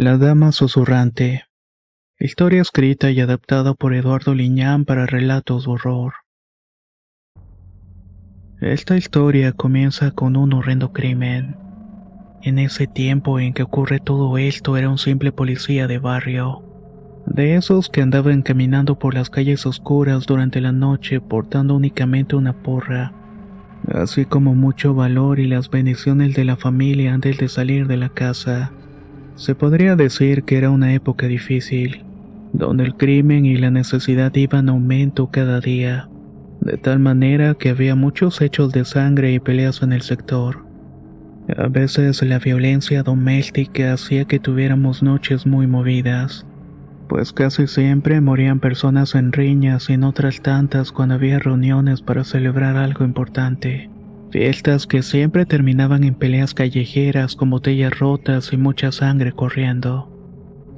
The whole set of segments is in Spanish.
La Dama Susurrante. Historia escrita y adaptada por Eduardo Liñán para relatos de horror. Esta historia comienza con un horrendo crimen. En ese tiempo en que ocurre todo esto era un simple policía de barrio. De esos que andaban caminando por las calles oscuras durante la noche portando únicamente una porra, así como mucho valor y las bendiciones de la familia antes de salir de la casa. Se podría decir que era una época difícil, donde el crimen y la necesidad iban en aumento cada día, de tal manera que había muchos hechos de sangre y peleas en el sector. A veces la violencia doméstica hacía que tuviéramos noches muy movidas, pues casi siempre morían personas en riñas y en otras tantas cuando había reuniones para celebrar algo importante. Fiestas que siempre terminaban en peleas callejeras con botellas rotas y mucha sangre corriendo.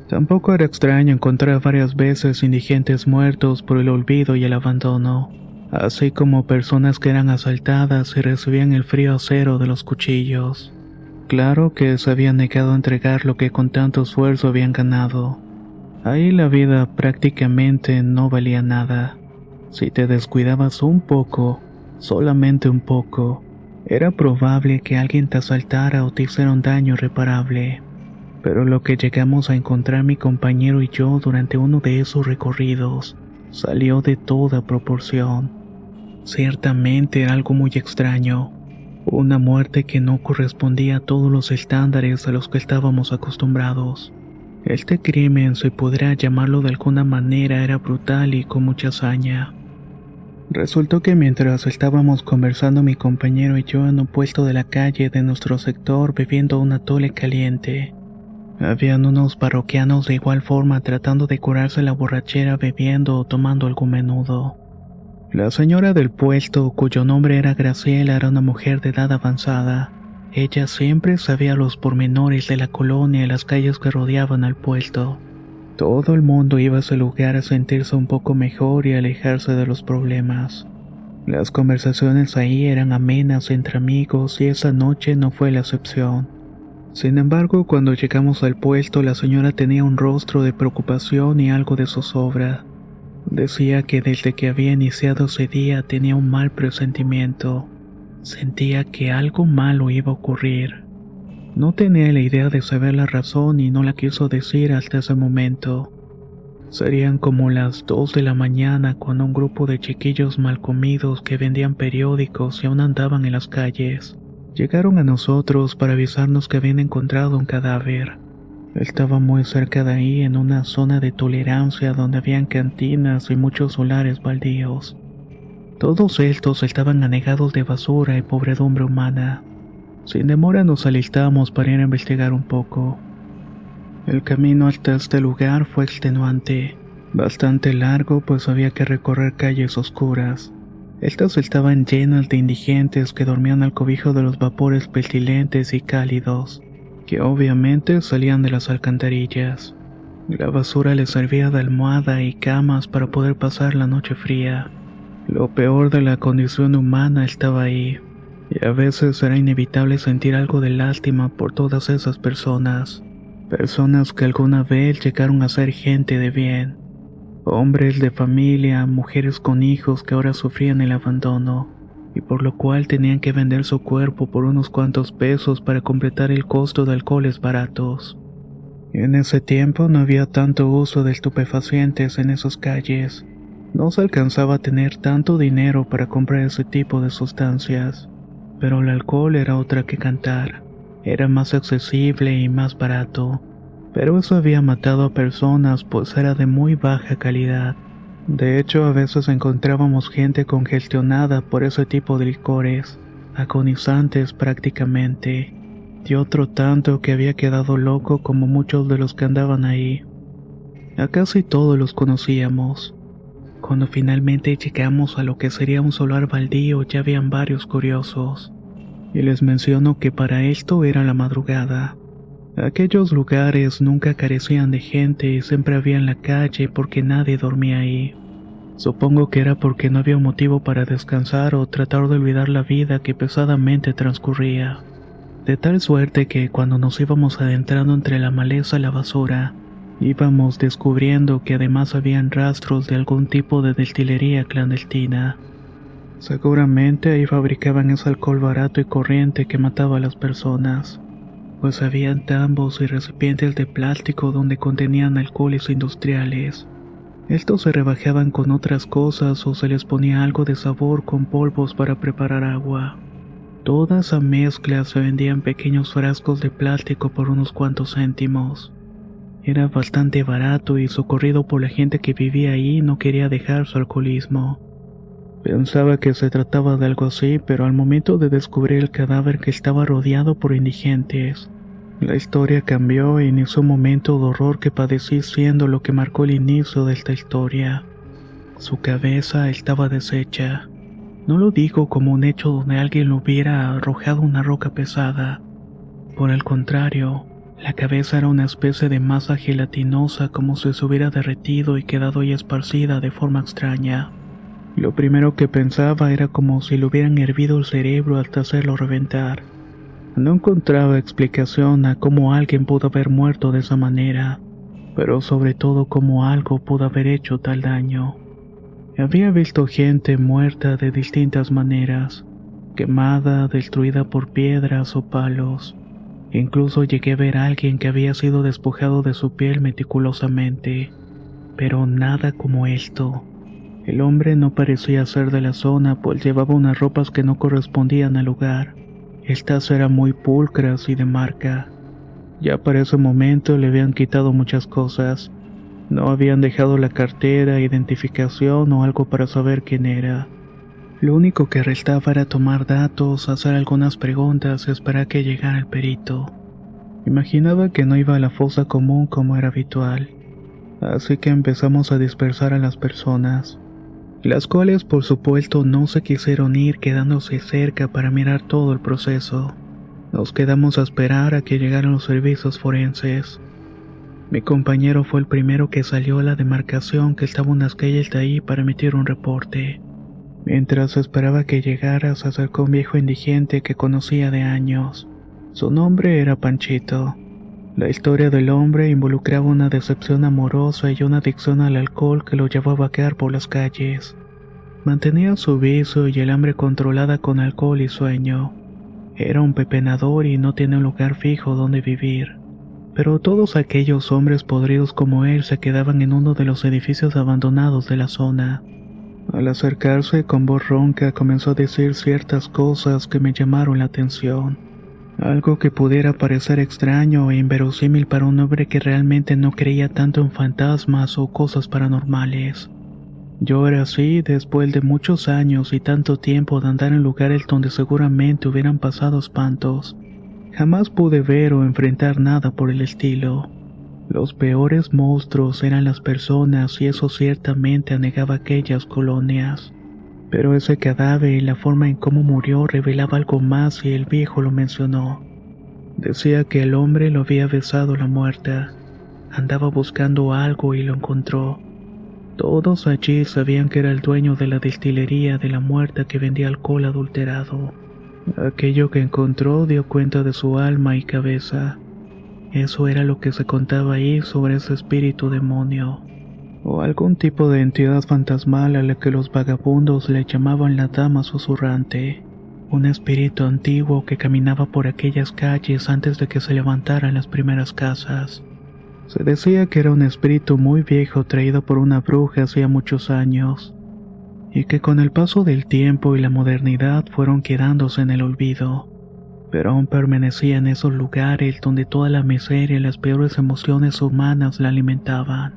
Tampoco era extraño encontrar varias veces indigentes muertos por el olvido y el abandono, así como personas que eran asaltadas y recibían el frío acero de los cuchillos. Claro que se habían negado a entregar lo que con tanto esfuerzo habían ganado. Ahí la vida prácticamente no valía nada. Si te descuidabas un poco, solamente un poco, era probable que alguien te asaltara o te hiciera un daño irreparable. Pero lo que llegamos a encontrar mi compañero y yo durante uno de esos recorridos salió de toda proporción. Ciertamente era algo muy extraño, una muerte que no correspondía a todos los estándares a los que estábamos acostumbrados. Este crimen, si podría llamarlo de alguna manera, era brutal y con mucha hazaña. Resultó que mientras estábamos conversando mi compañero y yo en un puesto de la calle de nuestro sector bebiendo una tole caliente, habían unos parroquianos de igual forma tratando de curarse la borrachera bebiendo o tomando algún menudo. La señora del puesto, cuyo nombre era Graciela, era una mujer de edad avanzada. Ella siempre sabía los pormenores de la colonia y las calles que rodeaban al puesto. Todo el mundo iba a ese lugar a sentirse un poco mejor y alejarse de los problemas. Las conversaciones ahí eran amenas entre amigos y esa noche no fue la excepción. Sin embargo, cuando llegamos al puesto, la señora tenía un rostro de preocupación y algo de zozobra. Decía que desde que había iniciado ese día tenía un mal presentimiento. Sentía que algo malo iba a ocurrir. No tenía la idea de saber la razón y no la quiso decir hasta ese momento. Serían como las dos de la mañana cuando un grupo de chiquillos mal comidos que vendían periódicos y aún andaban en las calles llegaron a nosotros para avisarnos que habían encontrado un cadáver. Estaba muy cerca de ahí en una zona de tolerancia donde habían cantinas y muchos solares baldíos. Todos estos estaban anegados de basura y pobredumbre humana. Sin demora nos alistamos para ir a investigar un poco. El camino hasta este lugar fue extenuante, bastante largo pues había que recorrer calles oscuras. Estas estaban llenas de indigentes que dormían al cobijo de los vapores pestilentes y cálidos, que obviamente salían de las alcantarillas. La basura les servía de almohada y camas para poder pasar la noche fría. Lo peor de la condición humana estaba ahí, y a veces era inevitable sentir algo de lástima por todas esas personas, personas que alguna vez llegaron a ser gente de bien, hombres de familia, mujeres con hijos que ahora sufrían el abandono, y por lo cual tenían que vender su cuerpo por unos cuantos pesos para completar el costo de alcoholes baratos. En ese tiempo no había tanto uso de estupefacientes en esas calles, no se alcanzaba a tener tanto dinero para comprar ese tipo de sustancias pero el alcohol era otra que cantar. Era más accesible y más barato. Pero eso había matado a personas pues era de muy baja calidad. De hecho, a veces encontrábamos gente congestionada por ese tipo de licores, agonizantes prácticamente. y otro tanto que había quedado loco como muchos de los que andaban ahí. A casi todos los conocíamos. Cuando finalmente llegamos a lo que sería un solar baldío ya habían varios curiosos. Y les menciono que para esto era la madrugada. Aquellos lugares nunca carecían de gente y siempre había en la calle porque nadie dormía ahí. Supongo que era porque no había motivo para descansar o tratar de olvidar la vida que pesadamente transcurría. De tal suerte que cuando nos íbamos adentrando entre la maleza y la basura, íbamos descubriendo que además habían rastros de algún tipo de destilería clandestina. Seguramente ahí fabricaban ese alcohol barato y corriente que mataba a las personas, pues habían tambos y recipientes de plástico donde contenían alcoholes industriales. Estos se rebajaban con otras cosas o se les ponía algo de sabor con polvos para preparar agua. Toda esa mezcla se vendía en pequeños frascos de plástico por unos cuantos céntimos. Era bastante barato y socorrido por la gente que vivía ahí no quería dejar su alcoholismo. Pensaba que se trataba de algo así, pero al momento de descubrir el cadáver que estaba rodeado por indigentes, la historia cambió y inició momento de horror que padecí siendo lo que marcó el inicio de esta historia. Su cabeza estaba deshecha. No lo digo como un hecho donde alguien lo hubiera arrojado una roca pesada. Por el contrario, la cabeza era una especie de masa gelatinosa como si se hubiera derretido y quedado ahí esparcida de forma extraña. Lo primero que pensaba era como si le hubieran hervido el cerebro hasta hacerlo reventar. No encontraba explicación a cómo alguien pudo haber muerto de esa manera, pero sobre todo cómo algo pudo haber hecho tal daño. Había visto gente muerta de distintas maneras, quemada, destruida por piedras o palos. Incluso llegué a ver a alguien que había sido despojado de su piel meticulosamente, pero nada como esto. El hombre no parecía ser de la zona, pues llevaba unas ropas que no correspondían al lugar. Estas eran muy pulcras y de marca. Ya para ese momento le habían quitado muchas cosas. No habían dejado la cartera, identificación o algo para saber quién era. Lo único que restaba era tomar datos, hacer algunas preguntas y esperar que llegara el perito. Imaginaba que no iba a la fosa común como era habitual. Así que empezamos a dispersar a las personas las cuales por supuesto no se quisieron ir quedándose cerca para mirar todo el proceso. Nos quedamos a esperar a que llegaran los servicios forenses. Mi compañero fue el primero que salió a la demarcación que estaba unas calles de ahí para emitir un reporte. Mientras esperaba que llegara, se acercó un viejo indigente que conocía de años. Su nombre era Panchito. La historia del hombre involucraba una decepción amorosa y una adicción al alcohol que lo llevó a vaquear por las calles. Mantenía su vicio y el hambre controlada con alcohol y sueño. Era un pepenador y no tenía un lugar fijo donde vivir. Pero todos aquellos hombres podridos como él se quedaban en uno de los edificios abandonados de la zona. Al acercarse con voz ronca comenzó a decir ciertas cosas que me llamaron la atención. Algo que pudiera parecer extraño e inverosímil para un hombre que realmente no creía tanto en fantasmas o cosas paranormales. Yo era así después de muchos años y tanto tiempo de andar en lugares donde seguramente hubieran pasado espantos. Jamás pude ver o enfrentar nada por el estilo. Los peores monstruos eran las personas y eso ciertamente anegaba aquellas colonias. Pero ese cadáver y la forma en cómo murió revelaba algo más y el viejo lo mencionó. Decía que el hombre lo había besado la muerta. Andaba buscando algo y lo encontró. Todos allí sabían que era el dueño de la destilería de la muerta que vendía alcohol adulterado. Aquello que encontró dio cuenta de su alma y cabeza. Eso era lo que se contaba ahí sobre ese espíritu demonio. O algún tipo de entidad fantasmal a la que los vagabundos le llamaban la dama susurrante, un espíritu antiguo que caminaba por aquellas calles antes de que se levantaran las primeras casas. Se decía que era un espíritu muy viejo traído por una bruja hacía muchos años, y que con el paso del tiempo y la modernidad fueron quedándose en el olvido, pero aún permanecía en esos lugares donde toda la miseria y las peores emociones humanas la alimentaban.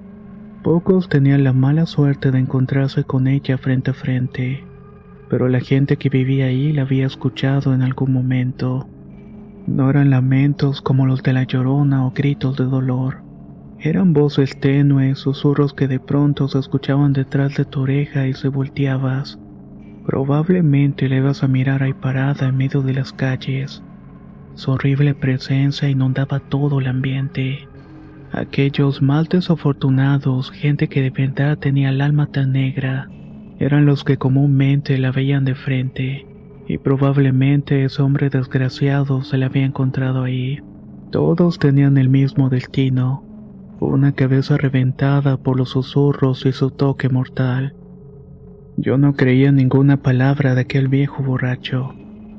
Pocos tenían la mala suerte de encontrarse con ella frente a frente, pero la gente que vivía ahí la había escuchado en algún momento. No eran lamentos como los de la llorona o gritos de dolor. Eran voces tenues, susurros que de pronto se escuchaban detrás de tu oreja y se volteabas. Probablemente le ibas a mirar ahí parada en medio de las calles. Su horrible presencia inundaba todo el ambiente. Aquellos mal desafortunados, gente que de verdad tenía el alma tan negra, eran los que comúnmente la veían de frente, y probablemente ese hombre desgraciado se la había encontrado ahí. Todos tenían el mismo destino, una cabeza reventada por los susurros y su toque mortal. Yo no creía ninguna palabra de aquel viejo borracho,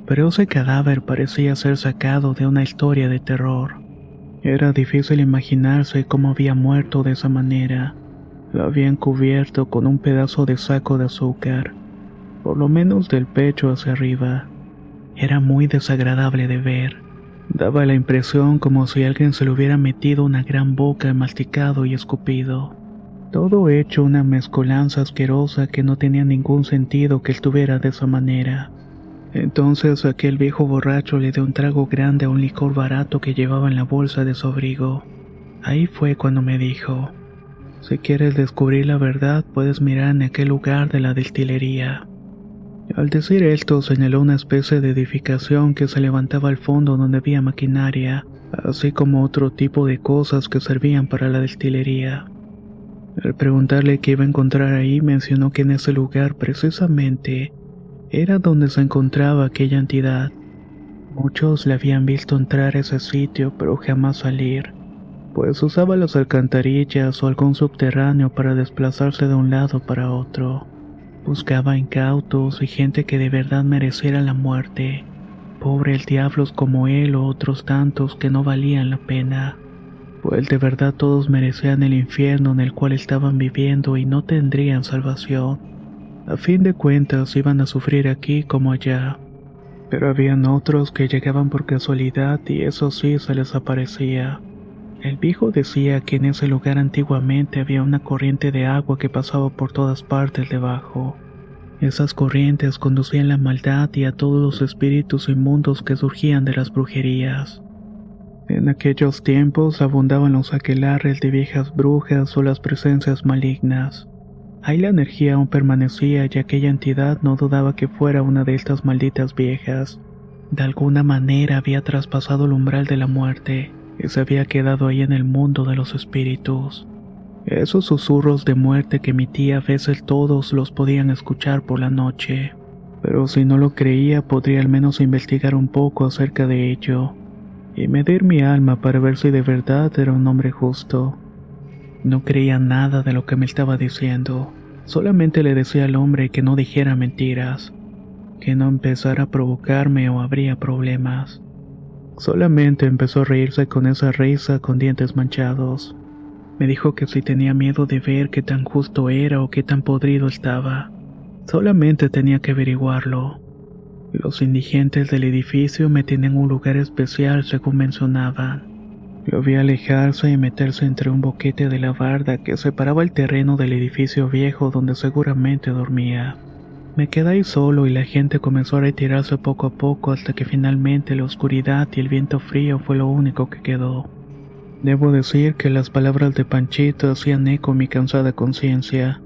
pero ese cadáver parecía ser sacado de una historia de terror. Era difícil imaginarse cómo había muerto de esa manera. Lo habían cubierto con un pedazo de saco de azúcar, por lo menos del pecho hacia arriba. Era muy desagradable de ver. Daba la impresión como si alguien se le hubiera metido una gran boca masticado y escupido. Todo hecho una mezcolanza asquerosa que no tenía ningún sentido que estuviera de esa manera. Entonces aquel viejo borracho le dio un trago grande a un licor barato que llevaba en la bolsa de su abrigo. Ahí fue cuando me dijo, si quieres descubrir la verdad puedes mirar en aquel lugar de la destilería. Al decir esto señaló una especie de edificación que se levantaba al fondo donde había maquinaria, así como otro tipo de cosas que servían para la destilería. Al preguntarle qué iba a encontrar ahí, mencionó que en ese lugar precisamente era donde se encontraba aquella entidad. Muchos le habían visto entrar a ese sitio, pero jamás salir, pues usaba las alcantarillas o algún subterráneo para desplazarse de un lado para otro. Buscaba incautos y gente que de verdad mereciera la muerte. Pobre el diablos como él o otros tantos que no valían la pena. Pues de verdad todos merecían el infierno en el cual estaban viviendo y no tendrían salvación. A fin de cuentas iban a sufrir aquí como allá. Pero habían otros que llegaban por casualidad y eso sí se les aparecía. El viejo decía que en ese lugar antiguamente había una corriente de agua que pasaba por todas partes debajo. Esas corrientes conducían la maldad y a todos los espíritus inmundos que surgían de las brujerías. En aquellos tiempos abundaban los aquelarres de viejas brujas o las presencias malignas. Ahí la energía aún permanecía y aquella entidad no dudaba que fuera una de estas malditas viejas. De alguna manera había traspasado el umbral de la muerte y se había quedado ahí en el mundo de los espíritus. Esos susurros de muerte que emitía a veces todos los podían escuchar por la noche, pero si no lo creía podría al menos investigar un poco acerca de ello y medir mi alma para ver si de verdad era un hombre justo. No creía nada de lo que me estaba diciendo, solamente le decía al hombre que no dijera mentiras, que no empezara a provocarme o habría problemas. Solamente empezó a reírse con esa risa con dientes manchados. Me dijo que si tenía miedo de ver qué tan justo era o qué tan podrido estaba, solamente tenía que averiguarlo. Los indigentes del edificio me tenían un lugar especial según mencionaban. Lo vi alejarse y meterse entre un boquete de la barda que separaba el terreno del edificio viejo donde seguramente dormía. Me quedé ahí solo y la gente comenzó a retirarse poco a poco hasta que finalmente la oscuridad y el viento frío fue lo único que quedó. Debo decir que las palabras de Panchito hacían eco en mi cansada conciencia.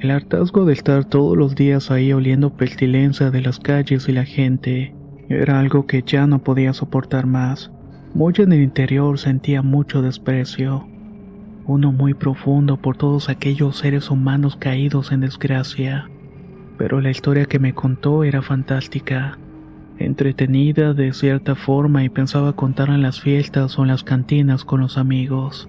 El hartazgo de estar todos los días ahí oliendo pestilencia de las calles y la gente era algo que ya no podía soportar más. Muy en el interior sentía mucho desprecio, uno muy profundo por todos aquellos seres humanos caídos en desgracia pero la historia que me contó era fantástica, entretenida de cierta forma y pensaba contar en las fiestas o en las cantinas con los amigos.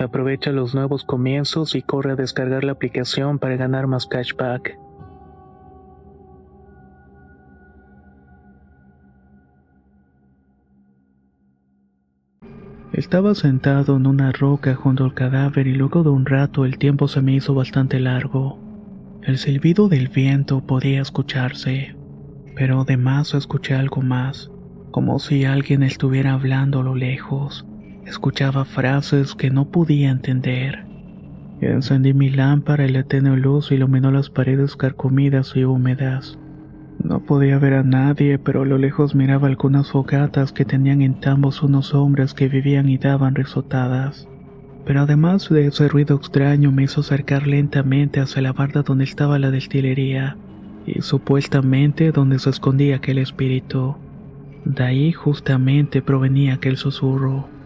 Aprovecha los nuevos comienzos y corre a descargar la aplicación para ganar más cashback. Estaba sentado en una roca junto al cadáver y luego de un rato el tiempo se me hizo bastante largo. El silbido del viento podía escucharse, pero además escuché algo más, como si alguien estuviera hablando a lo lejos. Escuchaba frases que no podía entender. Encendí mi lámpara y la tenue luz iluminó las paredes carcomidas y húmedas. No podía ver a nadie, pero a lo lejos miraba algunas fogatas que tenían en tambos unos hombres que vivían y daban risotadas. Pero además de ese ruido extraño me hizo acercar lentamente hacia la barda donde estaba la destilería, y supuestamente donde se escondía aquel espíritu. De ahí justamente provenía aquel susurro.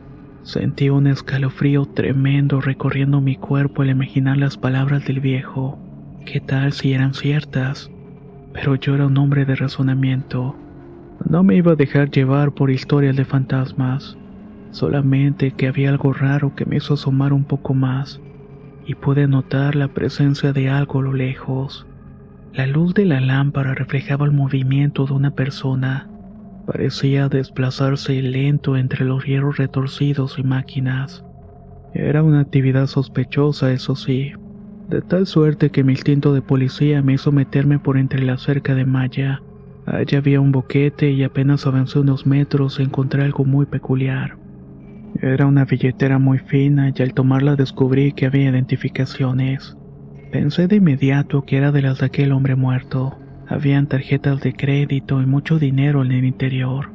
Sentí un escalofrío tremendo recorriendo mi cuerpo al imaginar las palabras del viejo. ¿Qué tal si eran ciertas? Pero yo era un hombre de razonamiento. No me iba a dejar llevar por historias de fantasmas. Solamente que había algo raro que me hizo asomar un poco más y pude notar la presencia de algo a lo lejos. La luz de la lámpara reflejaba el movimiento de una persona Parecía desplazarse lento entre los hierros retorcidos y máquinas. Era una actividad sospechosa, eso sí, de tal suerte que mi instinto de policía me hizo meterme por entre la cerca de malla. Allí había un boquete y apenas avancé unos metros encontré algo muy peculiar. Era una billetera muy fina y al tomarla descubrí que había identificaciones. Pensé de inmediato que era de las de aquel hombre muerto. Habían tarjetas de crédito y mucho dinero en el interior.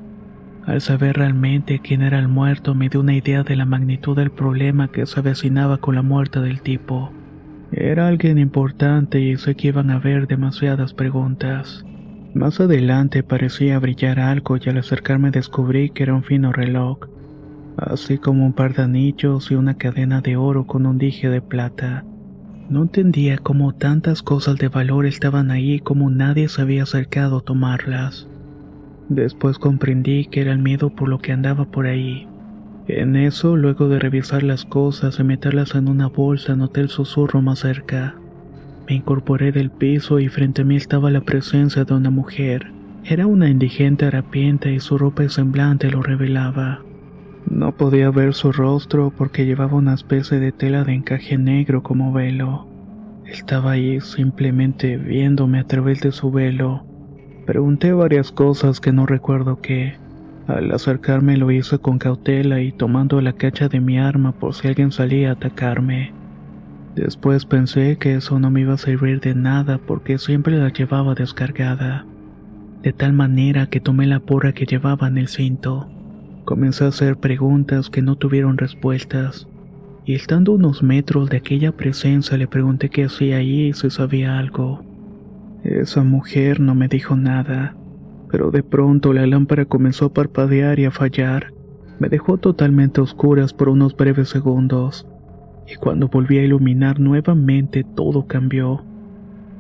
Al saber realmente quién era el muerto me dio una idea de la magnitud del problema que se avecinaba con la muerte del tipo. Era alguien importante y sé que iban a haber demasiadas preguntas. Más adelante parecía brillar algo y al acercarme descubrí que era un fino reloj, así como un par de anillos y una cadena de oro con un dije de plata. No entendía cómo tantas cosas de valor estaban ahí y cómo nadie se había acercado a tomarlas. Después comprendí que era el miedo por lo que andaba por ahí. En eso, luego de revisar las cosas y meterlas en una bolsa, noté el susurro más cerca. Me incorporé del piso y frente a mí estaba la presencia de una mujer. Era una indigente harapienta y su ropa y semblante lo revelaba. No podía ver su rostro porque llevaba una especie de tela de encaje negro como velo. Estaba ahí simplemente viéndome a través de su velo. Pregunté varias cosas que no recuerdo qué. Al acercarme lo hice con cautela y tomando la cacha de mi arma por si alguien salía a atacarme. Después pensé que eso no me iba a servir de nada porque siempre la llevaba descargada. De tal manera que tomé la porra que llevaba en el cinto. Comencé a hacer preguntas que no tuvieron respuestas. Y estando unos metros de aquella presencia le pregunté qué hacía ahí y si sabía algo. Esa mujer no me dijo nada pero de pronto la lámpara comenzó a parpadear y a fallar. Me dejó totalmente oscuras por unos breves segundos, y cuando volví a iluminar nuevamente todo cambió.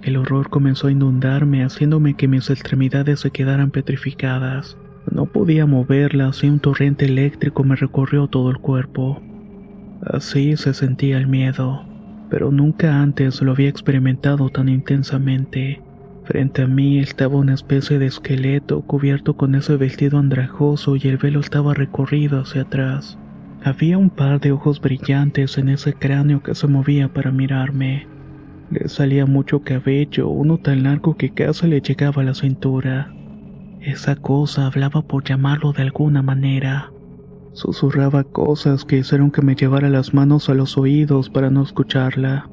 El horror comenzó a inundarme, haciéndome que mis extremidades se quedaran petrificadas. No podía moverlas y un torrente eléctrico me recorrió todo el cuerpo. Así se sentía el miedo, pero nunca antes lo había experimentado tan intensamente. Frente a mí estaba una especie de esqueleto cubierto con ese vestido andrajoso y el velo estaba recorrido hacia atrás. Había un par de ojos brillantes en ese cráneo que se movía para mirarme. Le salía mucho cabello, uno tan largo que casi le llegaba a la cintura. Esa cosa hablaba por llamarlo de alguna manera. Susurraba cosas que hicieron que me llevara las manos a los oídos para no escucharla.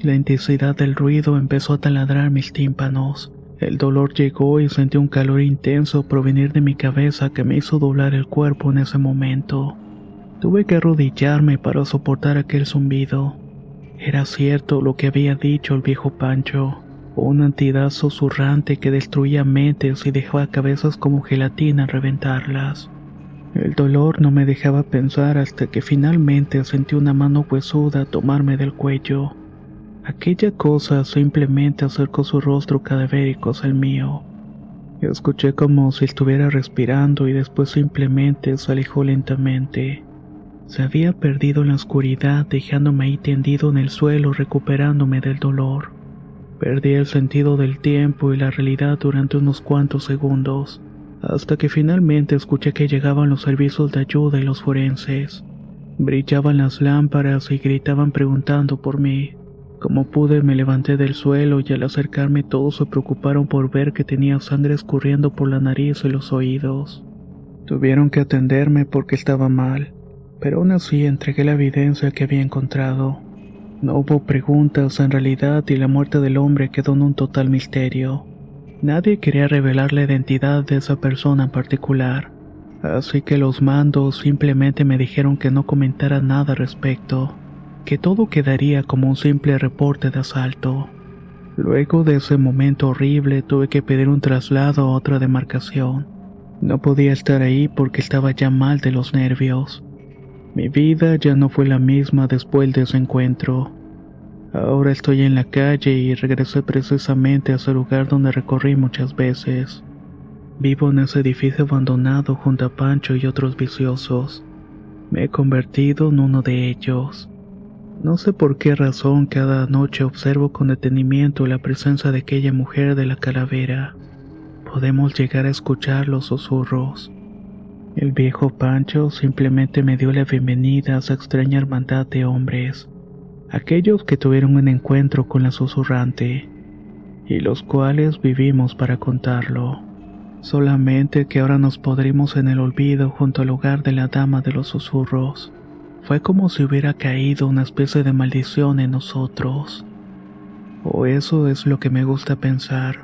La intensidad del ruido empezó a taladrar mis tímpanos. El dolor llegó y sentí un calor intenso provenir de mi cabeza que me hizo doblar el cuerpo en ese momento. Tuve que arrodillarme para soportar aquel zumbido. Era cierto lo que había dicho el viejo Pancho, una entidad susurrante que destruía mentes y dejaba cabezas como gelatina reventarlas. El dolor no me dejaba pensar hasta que finalmente sentí una mano huesuda tomarme del cuello. Aquella cosa simplemente acercó su rostro cadavérico al mío. Escuché como si estuviera respirando y después simplemente se alejó lentamente. Se había perdido en la oscuridad dejándome ahí tendido en el suelo recuperándome del dolor. Perdí el sentido del tiempo y la realidad durante unos cuantos segundos, hasta que finalmente escuché que llegaban los servicios de ayuda y los forenses. Brillaban las lámparas y gritaban preguntando por mí. Como pude me levanté del suelo y al acercarme todos se preocuparon por ver que tenía sangre escurriendo por la nariz y los oídos. Tuvieron que atenderme porque estaba mal, pero aún así entregué la evidencia que había encontrado. No hubo preguntas en realidad y la muerte del hombre quedó en un total misterio. Nadie quería revelar la identidad de esa persona en particular, así que los mandos simplemente me dijeron que no comentara nada al respecto que todo quedaría como un simple reporte de asalto. Luego de ese momento horrible tuve que pedir un traslado a otra demarcación. No podía estar ahí porque estaba ya mal de los nervios. Mi vida ya no fue la misma después de ese encuentro. Ahora estoy en la calle y regresé precisamente a ese lugar donde recorrí muchas veces. Vivo en ese edificio abandonado junto a Pancho y otros viciosos. Me he convertido en uno de ellos. No sé por qué razón cada noche observo con detenimiento la presencia de aquella mujer de la calavera. Podemos llegar a escuchar los susurros. El viejo Pancho simplemente me dio la bienvenida a esa extraña hermandad de hombres, aquellos que tuvieron un encuentro con la susurrante, y los cuales vivimos para contarlo. Solamente que ahora nos podremos en el olvido junto al hogar de la dama de los susurros. Fue como si hubiera caído una especie de maldición en nosotros. O eso es lo que me gusta pensar.